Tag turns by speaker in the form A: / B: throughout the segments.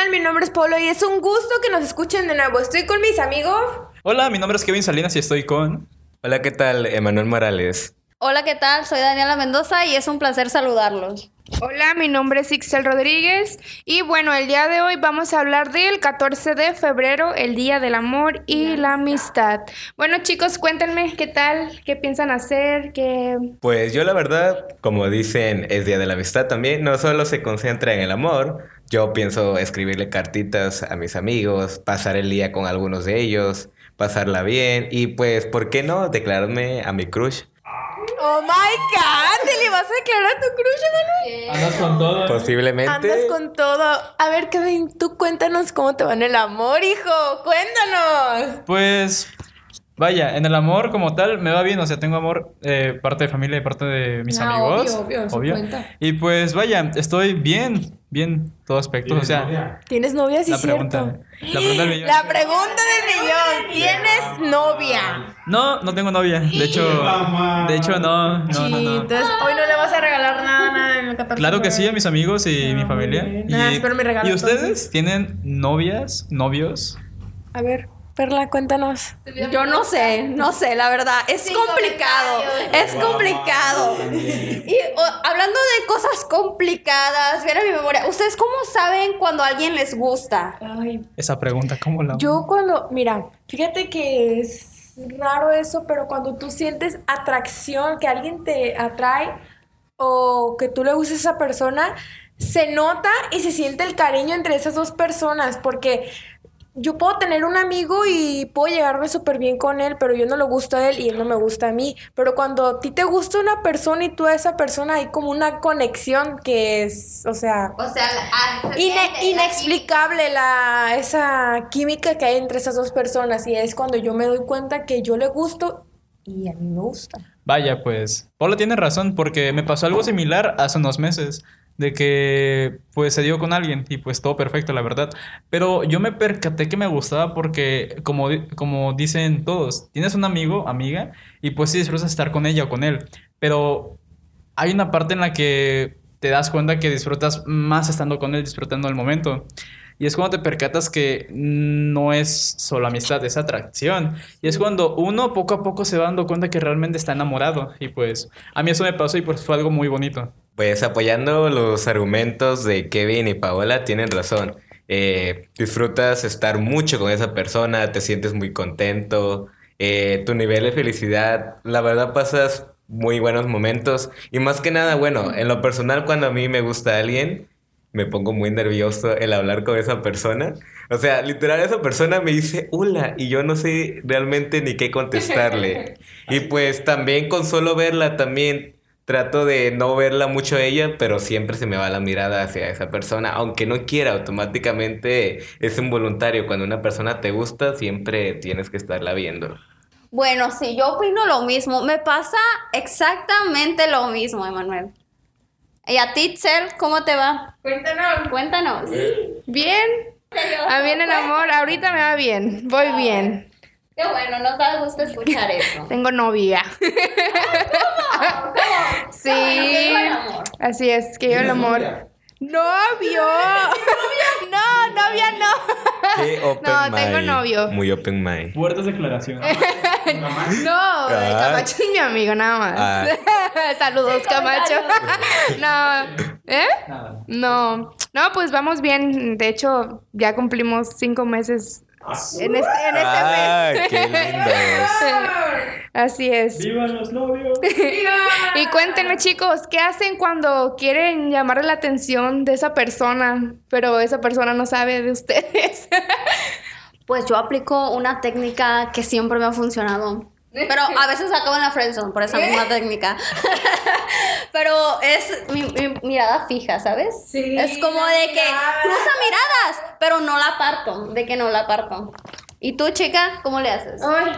A: tal? Mi nombre es Polo y es un gusto que nos escuchen de nuevo. Estoy con mis amigos.
B: Hola, mi nombre es Kevin Salinas y estoy con...
C: Hola, ¿qué tal? Emanuel Morales.
D: Hola, ¿qué tal? Soy Daniela Mendoza y es un placer saludarlos.
A: Hola, mi nombre es Ixel Rodríguez y bueno, el día de hoy vamos a hablar del 14 de febrero, el Día del Amor y la Amistad. Bueno chicos, cuéntenme qué tal, qué piensan hacer, qué...
C: Pues yo la verdad, como dicen, es Día de la Amistad también, no solo se concentra en el amor, yo pienso escribirle cartitas a mis amigos, pasar el día con algunos de ellos, pasarla bien y pues, ¿por qué no declararme a mi crush?
A: Oh my god, ¿te le vas a declarar a tu crush, Emanuel?
B: Andas con todo.
C: Posiblemente.
A: Andas con todo. A ver, Kevin, tú cuéntanos cómo te va en el amor, hijo. Cuéntanos.
B: Pues vaya, en el amor como tal me va bien, o sea, tengo amor eh, parte de familia y parte de mis
A: Ah,
B: amigos.
A: obvio, obvio.
B: Y pues vaya, estoy bien, bien, todo aspecto, o sea,
A: ¿Tienes novia? Sí,
B: la
A: cierto.
B: pregunta, la pregunta del millón.
A: La pregunta del millón. ¿Tienes novia?
B: No, no tengo novia, de hecho, de hecho no, no, no,
A: Sí,
B: no.
A: entonces hoy no le vas a regalar nada, nada en el 14
B: Claro que sí, a mis amigos y mi
A: Ah,
B: familia.
A: bien.
B: Y,
A: espero mi regalo,
B: ¿y ustedes
A: entonces.
B: tienen novias, novios?
A: A ver, Perla, cuéntanos.
D: Yo no sé, no sé, la verdad. Es
E: Sin
D: complicado. Es complicado. Y o, hablando de cosas complicadas, viene a mi memoria. ¿Ustedes cómo saben cuando a alguien les gusta?
A: Ay,
B: Esa pregunta, ¿cómo la
A: yo cuando, mira, fíjate que es raro eso, pero cuando tú sientes atracción, que alguien te atrae o que tú le gustas a esa persona, se nota y se siente el cariño entre esas dos personas, porque yo puedo tener un amigo y puedo llegarme súper bien con él, pero yo no le gusto a él y él no me gusta a mí. Pero cuando a ti te gusta una persona y tú a esa persona hay como una conexión que es, o sea,
E: O sea, la- ah, se
A: Ine-
E: siente la
A: inexplicable la, esa química que hay entre esas dos personas y es cuando yo me doy cuenta que yo le gusto y a mí me gusta.
B: Vaya, pues, Paula tiene razón, porque me pasó algo similar hace unos meses, de que pues se dio con alguien y pues todo perfecto, la verdad. Pero yo me percaté que me gustaba porque, como, como dicen todos, tienes un amigo, amiga, y pues sí disfrutas estar con ella o con él. Pero hay una parte en la que te das cuenta que disfrutas más estando con él, disfrutando el momento. Y es cuando te percatas que no es solo amistad, es atracción. Y es cuando uno poco a poco se va dando cuenta que realmente está enamorado. Y pues a mí eso me pasó y pues fue algo muy bonito.
C: Pues apoyando los argumentos de Kevin y Paola, tienen razón. Eh, disfrutas estar mucho con esa persona, te sientes muy contento, eh, tu nivel de felicidad, la verdad pasas muy buenos momentos y más que nada, bueno, en lo personal cuando a mí me gusta alguien, me pongo muy nervioso el hablar con esa persona. O sea, literal esa persona me dice hola y yo no sé realmente ni qué contestarle. Y pues también con solo verla también trato de no verla mucho a ella, pero siempre se me va la mirada hacia esa persona, aunque no quiera, automáticamente es involuntario. Cuando una persona te gusta, siempre tienes que estarla viendo.
D: Bueno, sí, yo opino lo mismo. Me pasa exactamente lo mismo, Emanuel. ¿Y a ti, Tzel, cómo te va?
A: Cuéntanos.
D: Cuéntanos.
A: Bien. A mí en el amor, ahorita me va bien, voy bien.
E: Qué bueno, nos da gusto escuchar eso.
A: Tengo novia. Sí. Así es, que yo el amor. ¡Novio! No, novia no.
C: Qué open
A: No, tengo
C: mind.
A: novio.
C: Muy open mind.
B: Fuertes declaraciones.
A: No,
C: Ah.
A: Camacho es mi amigo, nada más.
C: Ah.
A: Saludos, Camacho. no, ¿eh?
B: Nada.
A: No, no, pues vamos bien. De hecho, ya cumplimos cinco meses en este, en este
C: Ah,
A: mes.
C: qué lindos.
A: Así es.
B: ¡Vivan los novios!
A: Y cuéntenme, chicos, ¿qué hacen cuando quieren llamarle la atención de esa persona, pero esa persona no sabe de ustedes?
D: Pues yo aplico una técnica que siempre me ha funcionado. Pero a veces acabo en la friendzone por esa misma técnica. Pero es mi, mi mirada fija, ¿sabes?
A: Sí,
D: Es como de que
A: mirada.
D: cruza miradas, pero no la parto. De que no la parto. ¿Y tú, chica, cómo le haces?
A: Ay,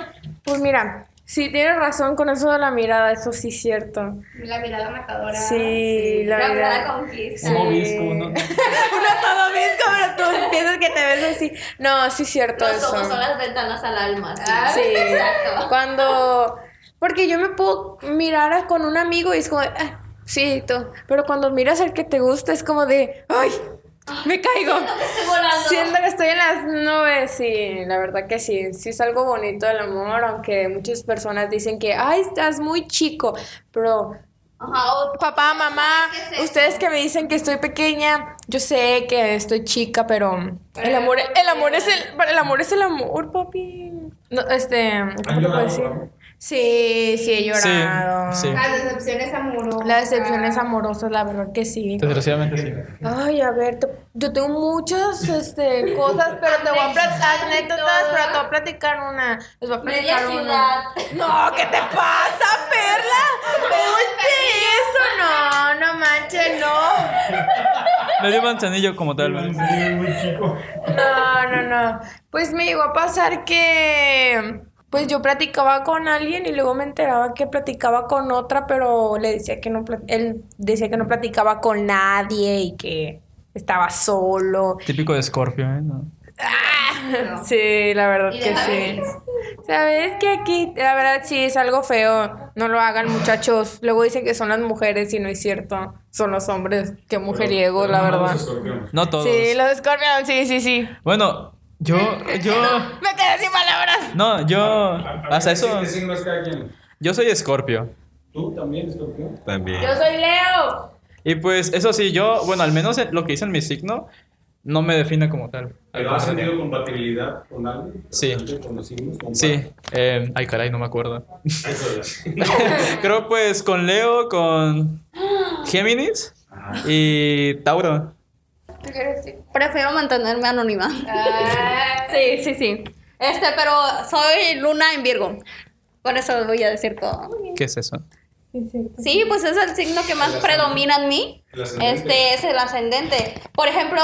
A: pues mira, sí tienes razón con eso de la mirada, eso sí es cierto.
E: La mirada matadora.
A: Sí, la
E: La
A: mirada.
E: mirada conquista.
B: ¿Cómo ves? ¿Cómo no?
A: Uno todo mismo, pero tú piensas que te ves así. No, sí es cierto
E: Los
A: eso.
E: ojos son las ventanas al alma. ¿sí?
A: Sí,
E: Exacto.
A: cuando... Porque yo me puedo mirar a- con un amigo y es como, "Ah, sí, tú. Pero cuando miras al que te gusta es como de, ay, Me caigo.
E: Estoy volando.
A: Siento que estoy en las nubes, sí, la verdad que sí, sí es algo bonito el amor, aunque muchas personas dicen que, ay, estás muy chico, pero
E: Ajá, o-
A: papá, mamá, ustedes que me dicen que estoy pequeña, yo sé que estoy chica, pero el amor, el amor es el, el amor es el amor, papi. No, este, ¿cómo lo puedo decir? Sí, sí he llorado.
B: sí.
E: Las decepciones amorosas.
A: Las decepciones amorosas, la verdad que sí.
B: Desgraciadamente sí.
A: Ay, a ver, te- yo tengo muchas este, cosas, pero te voy a platicar anécdotas, pero te voy a platicar una. Les voy a
E: Media
A: platicar una.
E: ciudad.
A: No, ¿qué te pasa, Perla? Oye, eso no, no manches, no.
B: Medio manzanillo como tal.
F: muy chico.
A: No, no, no. Pues me llegó a pasar que pues yo platicaba con alguien y luego me enteraba que platicaba con otra, pero le decía que no él decía que no platicaba con nadie y que estaba solo.
B: Típico de Scorpio, ¿eh? No.
A: Sí, la verdad
E: ¿Y
A: que sí. Sabes que aquí, la verdad sí es algo feo. No lo hagan, muchachos. Luego dicen que son las mujeres y no es cierto. Son los hombres. Qué mujeriego, la verdad.
B: No todos.
A: Sí, los Scorpion, sí, sí, sí.
B: Bueno, yo, yo,
A: Me quedé sin palabras.
B: no, yo, hasta eso,
F: ¿Qué signo es cada quien?
B: yo soy Scorpio.
F: ¿Tú también, escorpión?
C: También.
A: Yo soy Leo.
B: Y pues, eso sí, yo, bueno, al menos lo que hice en mi signo, no me define como tal.
F: ¿Pero has sentido compatibilidad con alguien?
C: Sí.
F: Con los signos. con
B: Sí, eh, ay caray, no me acuerdo. Creo pues con Leo, con Géminis y Tauro.
D: Prefiero mantenerme anónima.
E: Ah,
D: Sí, sí, sí. Este, pero soy luna en Virgo. Con eso les voy a decir todo.
B: ¿Qué es eso?
D: Sí, pues es el signo que más predomina en mí.
F: El ascendente.
D: Este es el ascendente. Por ejemplo,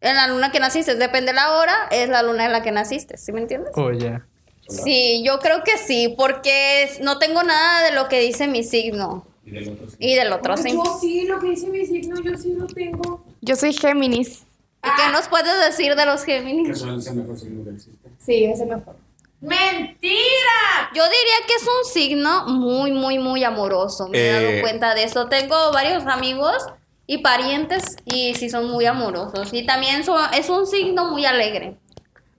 D: en la luna que naciste, depende de la hora, es la luna en la que naciste, ¿sí me entiendes?
B: Oye.
D: Sí, yo creo que sí, porque no tengo nada de lo que dice mi signo
F: Y del otro signo.
D: y del otro sí.
A: Yo sí, lo que dice mi signo, yo sí lo tengo.
G: Yo soy Géminis.
D: ¿Y qué nos puedes decir de los
F: Que
D: Géminis?
F: son el mejor signo que existe.
G: Sí, ese mejor.
A: ¡Mentira!
D: Yo diría que es un signo muy, muy, muy amoroso. Me he dado
C: Eh.
D: cuenta de eso. Tengo varios amigos y parientes y sí son muy amorosos. Y también son- es un signo muy alegre.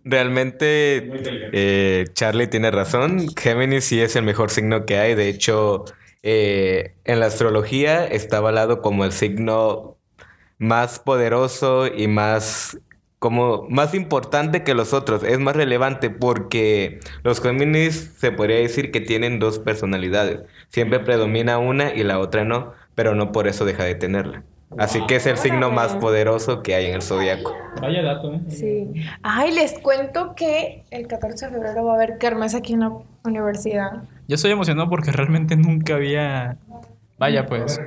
C: Realmente,
F: Muy inteligente.
C: eh, Charlie tiene razón. Géminis sí es el mejor signo que hay. De hecho, eh, en la astrología está avalado como el signo más poderoso y más como más importante que los otros. Es más relevante porque los Géminis se podría decir que tienen dos personalidades. Siempre predomina una y la otra no, pero no por eso deja de tenerla. Así que es el signo más poderoso que hay en el zodiaco.
B: Vaya dato, ¿eh?
A: Sí. Ay, les cuento que el 14 de febrero va a haber kermés aquí en la universidad.
B: Yo estoy emocionado porque realmente nunca había... Vaya pues.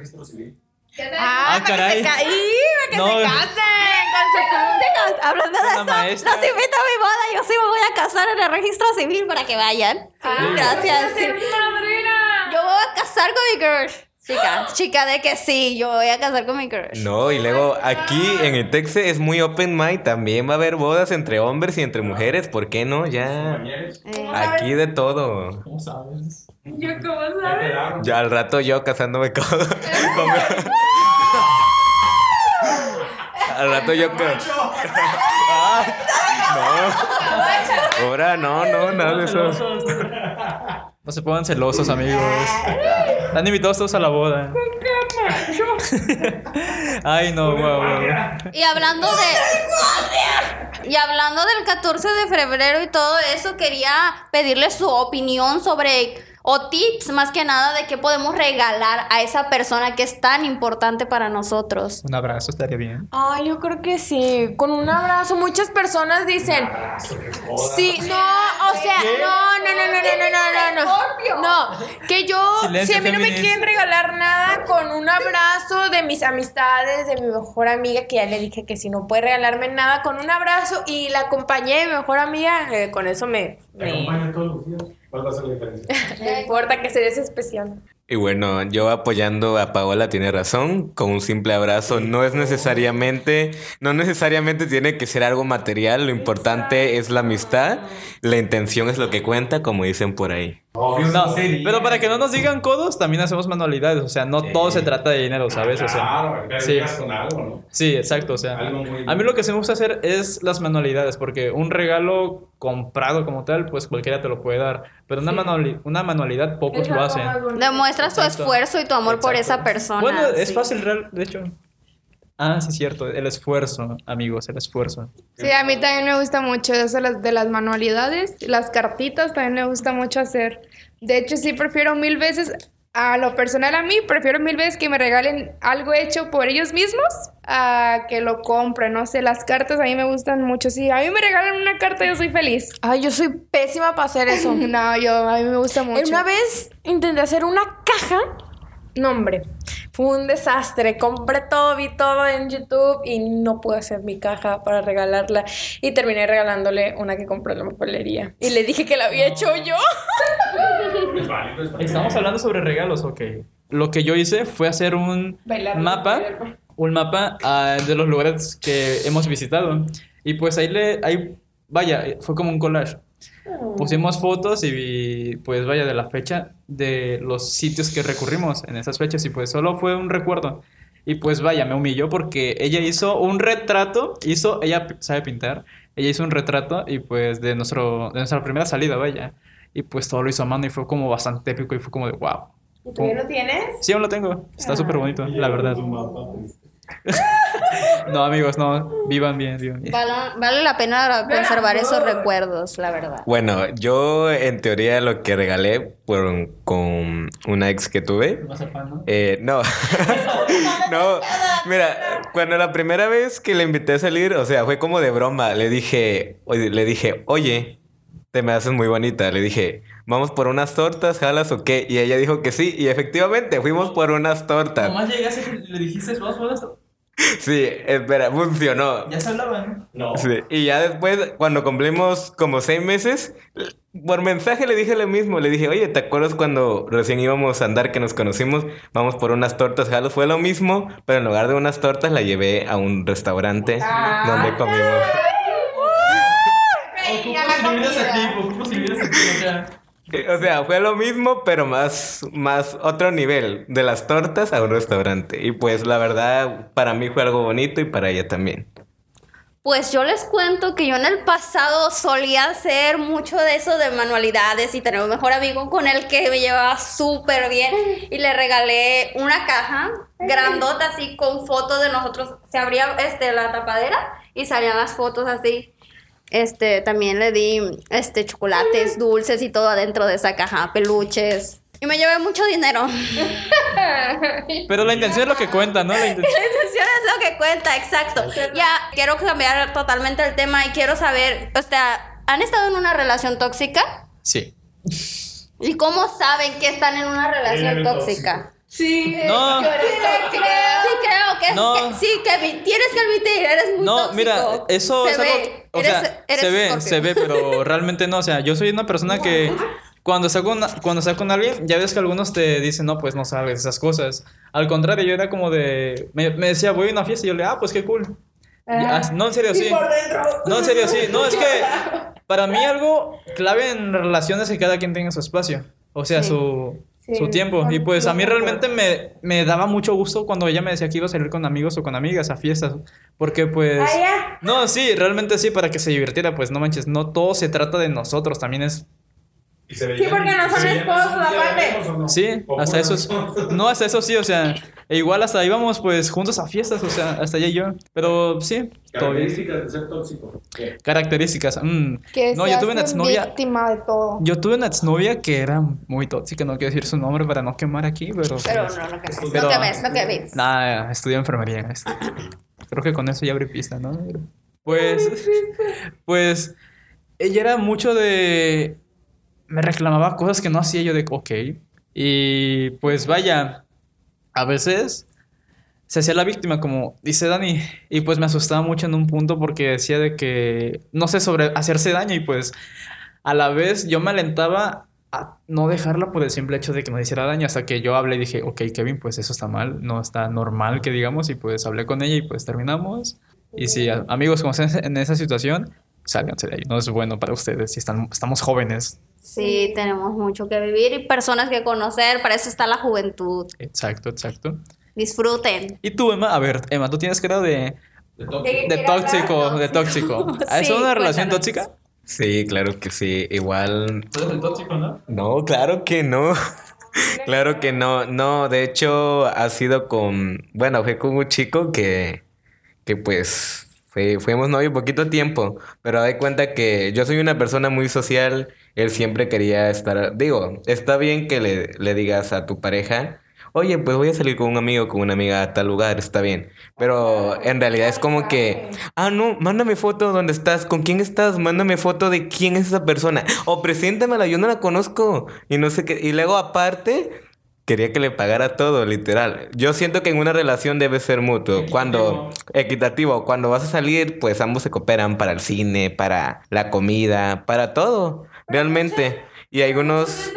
B: Ah, caray.
A: ¡Para que
B: No.
A: se casen! Con su.
D: Hablando de
B: Una
D: eso,
B: maestra.
D: los invito a mi boda. Yo sí me voy a casar en el registro civil para que vayan.
A: Ah,
D: Gracias. sí.
A: madrina!
D: Yo voy a casar con mi crush. Chica, chica de que sí, yo voy a casar con mi crush.
C: No, y luego aquí en el Texe es muy open mind. También va a haber bodas entre hombres y entre mujeres. ¿Por qué no? Ya.
D: Eh,
C: Aquí de todo.
B: ¿Cómo sabes?
A: Yo, ¿cómo sabes?
C: Ya al rato yo casándome con. con- al rato yo con. Ay, no. Ahora no, no, nada de eso.
B: No se pongan celosos, amigos. Están invitados todos a la boda. Ay, no, guau, guau.
D: Y hablando de. Y hablando del 14 de febrero y todo eso, quería pedirle su opinión sobre o tips más que nada de qué podemos regalar a esa persona que es tan importante para nosotros.
B: Un abrazo estaría bien.
A: Ay, yo creo que sí. Con un abrazo, muchas personas dicen. Abrazo, sí, no, o sea, no, no, no, no, no, no, no, no. No, que yo, si a mí no me quieren regalar nada, con un abrazo de mis amistades, de mi mejor amiga, que ya le dije que si no puede regalarme nada, con un abrazo y la compañía de mi mejor amiga, eh, con eso me. me...
F: Todos los días. ¿Cuál va a ser la diferencia?
A: me importa que sea ese especial.
C: Y bueno, yo apoyando a Paola tiene razón, con un simple abrazo no es necesariamente, no necesariamente tiene que ser algo material, lo importante es la amistad, la intención es lo que cuenta, como dicen por ahí.
F: Obvio,
B: No,
F: sería.
B: pero para que no nos digan codos, también hacemos manualidades. O sea, no todo se trata de dinero, ¿sabes? O sea,
F: Claro, pero
B: sí.
F: con algo, ¿no?
B: sí, exacto. O sea,
F: Algo muy-
B: a mí lo que sí me gusta hacer es las manualidades, porque un regalo comprado como tal, pues cualquiera te lo puede dar. Pero una, manuali- una manualidad pocos
A: Es
B: lo hacen.
D: Demuestras tu
B: Exacto.
D: esfuerzo y tu amor por esa persona.
B: Bueno, es
D: sí.
B: fácil, real, de hecho. Ah, sí, cierto. El esfuerzo, amigos, el esfuerzo.
G: Sí, a mí también me gusta mucho eso de las manualidades. Las cartitas también me gusta mucho hacer. De hecho, sí prefiero mil veces, a lo personal a mí, prefiero mil veces que me regalen algo hecho por ellos mismos a que lo compren. No sé, las cartas a mí me gustan mucho. Si a mí me regalan una carta, yo soy feliz.
A: Ay, yo soy pésima para hacer eso.
G: No, yo, a mí me gusta mucho.
A: Una vez intenté hacer una caja. No, hombre. Fue un desastre. Compré todo, vi todo en YouTube y no pude hacer mi caja para regalarla. Y terminé regalándole una que compré en la papelería. Y le dije que la había hecho yo.
B: Estamos hablando sobre regalos, ok. Lo que yo hice fue hacer un
G: Bailar.
B: mapa, un mapa ah, de los lugares que hemos visitado. Y pues ahí le, ahí, vaya, fue como un collage. Pusimos fotos y pues vaya de la fecha de los sitios que recurrimos en esas fechas y pues solo fue un recuerdo. Y pues vaya, me humilló porque ella hizo un retrato, hizo, ella sabe pintar, ella hizo un retrato y pues de, nuestro, de nuestra primera salida, vaya. Y pues todo lo hizo a mano y fue como bastante épico y fue como de wow.
A: ¿Tú ya lo tienes?
B: Sí, aún lo tengo. Está súper bonito, la verdad. No, amigos, no. Vivan bien, vivan bien.
D: Vale, vale la pena conservar esos recuerdos, la verdad.
C: Bueno, yo en teoría lo que regalé un- con una ex que tuve. Eh, no. no. Mira, cuando la primera vez que le invité a salir, o sea, fue como de broma. Le dije, oye, le dije, oye, te me haces muy bonita. Le dije, vamos por unas tortas, jalas o qué. Y ella dijo que sí. Y efectivamente, fuimos por unas tortas.
B: llegaste y le dijiste, vamos por esto.
C: Sí, espera, funcionó.
B: Ya se hablaban.
F: No.
C: Sí, y ya después, cuando cumplimos como seis meses, por mensaje le dije lo mismo. Le dije, oye, ¿te acuerdas cuando recién íbamos a andar que nos conocimos? Vamos por unas tortas, jalo. Fue lo mismo, pero en lugar de unas tortas la llevé a un restaurante donde comimos. O sea, fue lo mismo, pero más, más otro nivel. De las tortas a un restaurante. Y pues la verdad, para mí fue algo bonito y para ella también.
D: Pues yo les cuento que yo en el pasado solía hacer mucho de eso de manualidades y tener un mejor amigo con el que me llevaba súper bien y le regalé una caja grandota así con fotos de nosotros. Se abría este, la tapadera y salían las fotos así. Este, también le di este chocolates, dulces y todo adentro de esa caja, peluches. Y me llevé mucho dinero.
B: Pero la intención es lo que cuenta, ¿no? La intención.
D: La intención es lo que cuenta, exacto. Ya quiero cambiar totalmente el tema y quiero saber, o sea, ¿han estado en una relación tóxica?
B: Sí.
D: ¿Y cómo saben que están en una relación tóxica?
A: Sí.
B: No,
D: Sí,
B: No.
D: que- sí, Kevin, tienes que admitir, eres muy
B: no,
D: tóxico.
B: mira, eso
D: se
B: es
D: ve.
B: algo. O
D: eres,
B: sea,
D: eres
B: se ve,
D: Scorpio.
B: se ve, pero realmente no. O sea, yo soy una persona que cuando con, cuando con alguien, ya ves que algunos te dicen, no, pues no sabes esas cosas. Al contrario, yo era como de. Me, me decía, voy a una fiesta y yo le, ah, pues qué cool. Ya, no, en serio, sí. No, en serio, sí. No, es que para mí algo clave en relaciones es que cada quien tenga su espacio. O sea, su, su tiempo. Y pues a mí realmente me, me daba mucho gusto cuando ella me decía que iba a salir con amigos o con amigas a fiestas. Porque pues...
A: Ah, ya.
B: No, sí, realmente sí, para que se divirtiera. Pues no manches, no todo se trata de nosotros. También es...
F: ¿Y se
A: Sí, porque no son esposos, aparte.
F: no?
B: Sí,
F: ¿O
B: hasta eso... No, hasta eso sí, o sea... E igual hasta íbamos pues juntos a fiestas, o sea, hasta ella y yo. Pero sí, todo bien.
F: Características de ser tóxico. ¿Qué?
B: Características. mm.
G: Que
B: No, yo tuve una exnovia...
G: víctima de todo.
B: Yo tuve una exnovia que era muy tóxica, no quiero decir su nombre para no quemar aquí, pero...
D: Pero
B: pues,
D: no, no que ves,
B: Pero-
D: no que ves, no que ves.
B: Nada, estudié enfermería. Creo que con eso ya abrí pista, ¿no? Pues, pues, ella era mucho de... Me reclamaba cosas que no hacía yo de, ok. Y pues vaya, a veces se hacía la víctima, como dice Dani. Y pues me asustaba mucho en un punto porque decía de que, no sé, sobre hacerse daño. Y pues a la vez yo me alentaba a no dejarla por el simple hecho de que no hiciera daño. Hasta que yo hablé y dije, ok, Kevin, pues eso está mal, no está normal que digamos. Y pues hablé con ella y pues terminamos. Y si amigos, como estén en esa situación, sálganse de ahí. No es bueno para ustedes si están, estamos jóvenes.
D: Sí, tenemos mucho que vivir y personas que conocer. Para eso está la juventud.
B: Exacto, exacto.
D: Disfruten.
B: ¿Y tú, Emma? A ver, Emma, tú tienes cara de,
F: De tóxico.
B: de tóxico, de tóxico. ¿Es
D: Sí,
B: una relación
D: cuéntanos.
B: tóxica?
C: Sí, claro que sí. Igual
F: Tú eres el tóxico, ¿no?
C: No, claro que no. Claro que no. No, de hecho ha sido con, bueno, fue con un chico que, que pues fue- fuimos novios poquito tiempo, pero de cuenta que yo soy una persona muy social, él siempre quería estar, digo, está bien que le, le digas a tu pareja, oye, pues voy a salir con un amigo, con una amiga a tal lugar, está bien, pero en realidad es como que, ah, no, mándame foto donde estás, con quién estás, mándame foto de quién es esa persona, o preséntamela, yo no la conozco, y no sé qué, y luego aparte... Quería que le pagara todo, literal. Yo siento que en una relación debe ser mutuo. Cuando equitativo, cuando vas a salir, pues ambos se cooperan para el cine, para la comida, para todo, realmente. Y algunos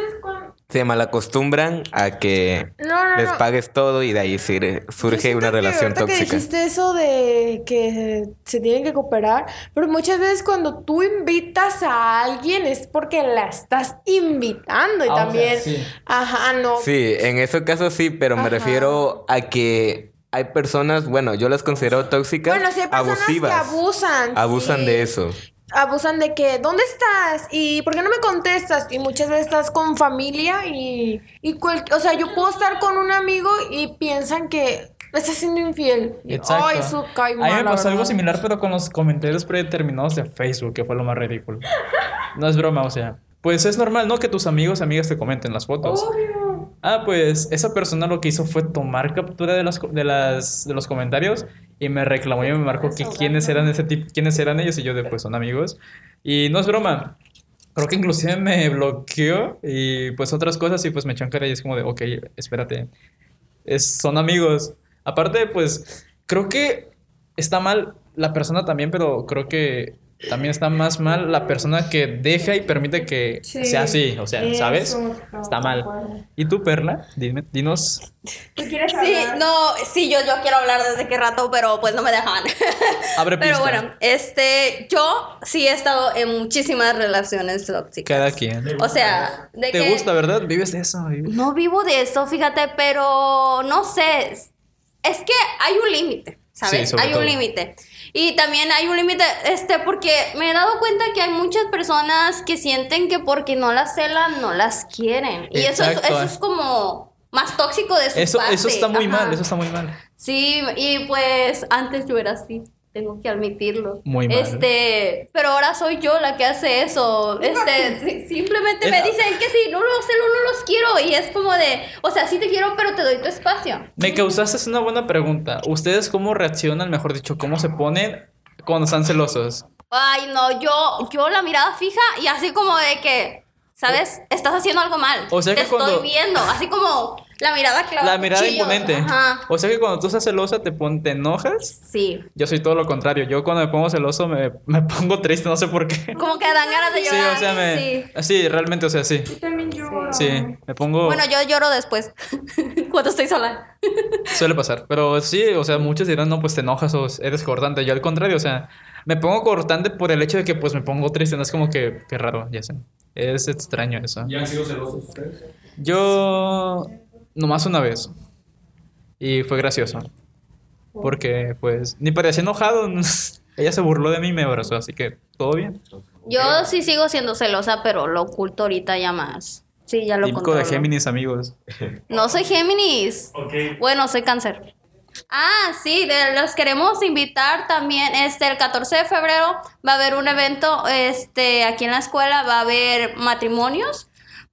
C: se malacostumbran a que
A: No, no,
C: les
A: no.
C: pagues todo y de ahí surge una
A: que
C: relación
A: que
C: tóxica.
A: dijiste eso de que se tienen que cooperar, pero muchas veces cuando tú invitas a alguien es porque la estás invitando y
B: Ah, o sea,
A: también,
B: sí.
A: ajá, no.
C: Sí, en ese caso sí, pero me
A: Ajá.
C: refiero a que hay personas, bueno, yo las considero tóxicas,
A: Bueno, hay personas
C: abusivas.
A: que abusan.
C: Abusan
A: sí.
C: de eso.
A: Abusan de que, ¿dónde estás? ¿Y por qué no me contestas? Y muchas veces estás con familia y, y cual- o sea, yo puedo estar con un amigo y piensan que me estás siendo infiel. Y,
B: Exacto.
A: Ay, eso cae
B: A mí me pasó algo similar, pero con los comentarios predeterminados de Facebook, que fue lo más ridículo. No es broma, o sea. Pues es normal, ¿no? Que tus amigos, amigas te comenten las fotos.
A: Obvio.
B: Ah, pues esa persona lo que hizo fue tomar captura de, las, de, las, de los comentarios y me reclamó y me marcó que quiénes eran ese tipo, quiénes eran ellos y yo de pues son amigos. Y no es broma. Creo que inclusive me bloqueó y pues otras cosas y pues me echó en cara y es como de, ok, espérate. Es, son amigos. Aparte, pues creo que está mal la persona también, pero creo que también está más mal la persona que deja y permite que
A: Sí.
B: sea así. O sea, ¿sabes?
A: Eso,
B: Está mal. ¿Y tú, Perla? Dime, dinos.
A: ¿Tú quieres
D: Sí,
A: hablar?
D: no, sí, yo, yo quiero hablar desde qué rato, pero pues no me dejan.
B: Abre
D: Pero
B: pista.
D: bueno, este, yo sí he estado en muchísimas relaciones tóxicas.
B: Cada quien.
D: O sea, de
B: ¿Te
D: que
B: gusta, verdad? ¿Vives de eso?
D: no vivo de esto, fíjate, pero no sé, es que hay un límite,
B: Sí,
D: ¿sabes?
B: sobre
D: hay
B: todo.
D: un límite. Y también hay un límite, este, porque me he dado cuenta que hay muchas personas que sienten que porque no las celan, no las quieren. Y eso eso es como más tóxico de su
B: Eso,
D: parte.
B: eso está muy
D: Ajá.
B: mal, eso está muy mal.
D: Sí, y pues antes yo era así, tengo que admitirlo.
B: Muy mal.
D: Este, pero ahora soy yo la que hace eso. Este, si- simplemente me dicen que si no los celo, no los quiero. Y es como de, o sea, sí te quiero, pero te doy tu espacio.
B: Me causaste una buena pregunta. ¿Ustedes cómo reaccionan, mejor dicho, cómo se ponen cuando están celosos?
D: Ay, no, yo, yo la mirada fija y así como de que, ¿sabes? Estás haciendo algo mal.
B: O sea
D: te
B: que cuando-
D: estoy viendo, así como la mirada clavada.
B: La mirada
D: cuchillo.
B: imponente.
D: Ajá.
B: O sea que cuando tú estás celosa te, pon- te enojas.
D: Sí.
B: Yo soy todo lo contrario. Yo cuando me pongo celoso me, me pongo triste, no sé por qué.
D: Como que dan ganas de
B: Sí,
D: llorar.
B: o sea, me...
D: Sí.
B: Sí, realmente, o sea, sí.
A: Yo también lloro.
B: Sí, me pongo...
D: Bueno, yo lloro después, cuando estoy sola.
B: Suele pasar. Pero sí, o sea, muchos dirán, no, pues te enojas o eres cortante. Yo al contrario, o sea, me pongo cortante por el hecho de que pues me pongo triste. No es como que, qué raro, ya sé. Es extraño eso.
F: ¿Ya han sido celosos ustedes?
B: Yo nomás una vez. Y fue gracioso. Porque pues ni parecía enojado. Ella se burló de mí y me abrazó, así que todo bien.
D: Yo sí sigo siendo celosa, pero lo oculto ahorita ya más. Sí, ya lo
B: Típico de. Géminis, amigos.
D: No soy Géminis.
F: Ok.
D: Bueno, soy cáncer. Ah, sí, de- los queremos invitar también. Este, el 14 de febrero va a haber un evento este, aquí en la escuela. Va a haber matrimonios.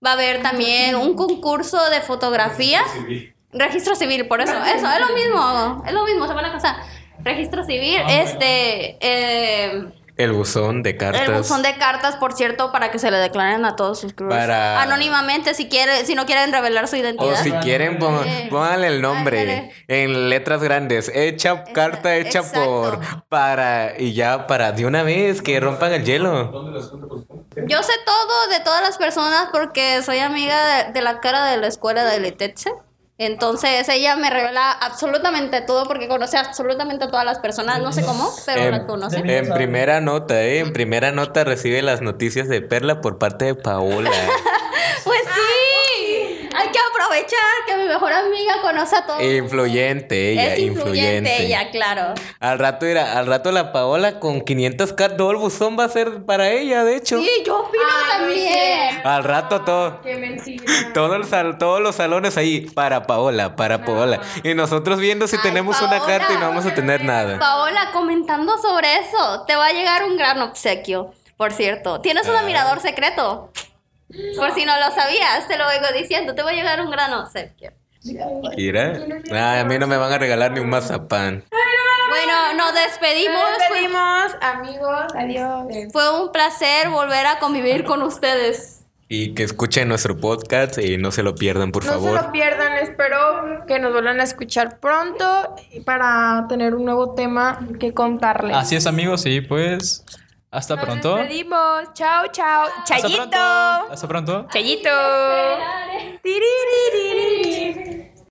D: Va a haber también un concurso de fotografía.
F: Sí,
D: Registro civil, por eso. Eso, es lo mismo. Es lo mismo, se van a casar. Registro civil, este. eh,
C: El buzón de cartas.
D: el buzón de cartas, por cierto, para que se le declaren a todos sus.
C: Para-
D: Anónimamente, si quiere, si no quieren revelar su
C: O
D: identidad.
C: si quieren, pónganle el nombre en letras grandes. Hecha carta hecha
D: exacto.
C: por para y ya para de una vez que rompan el hielo.
D: Yo sé todo de todas las personas porque soy amiga de, de la cara de la escuela de Letetze. Entonces ella me revela absolutamente todo porque conoce absolutamente a todas las personas, no sé cómo, pero las conoce.
C: En primera nota, ¿eh? En primera nota recibe las noticias de Perla por parte de Paola.
D: Pues sí, hay que aprovechar que mi mejor amiga conoce a todos.
C: influyente ella,
D: es influyente, ella, claro.
C: Al rato era, al rato la Paola con 500 k todo el buzón va a ser para ella, de hecho.
D: Sí, yo opino también.
C: Al rato todo.
A: Qué mentira.
C: Todo el sal- todos los salones ahí para Paola, para Paola. Y nosotros viendo si
D: Ay,
C: tenemos una carta y no vamos a tener nada.
D: Paola, comentando sobre eso, te va a llegar un gran obsequio, por cierto. ¿Tienes un admirador secreto? Por si no lo sabías, te lo vengo diciendo, te va a llegar un gran obsequio.
C: Mira. Ay, a mí no me van a regalar ni un mazapán.
D: Bueno, nos despedimos.
A: Nos despedimos, amigos.
G: Adiós.
D: fue un placer volver a convivir con ustedes.
C: Y que escuchen nuestro podcast y no se lo pierdan, por
A: No se
C: favor.
A: lo pierdan, espero que nos vuelvan a escuchar pronto para tener un nuevo tema que contarles.
B: Así es, amigos, y pues hasta
A: Nos
B: pronto.
A: despedimos. Chao, chao.
B: Hasta
A: Chayito.
B: pronto. Hasta pronto.
A: Chayito.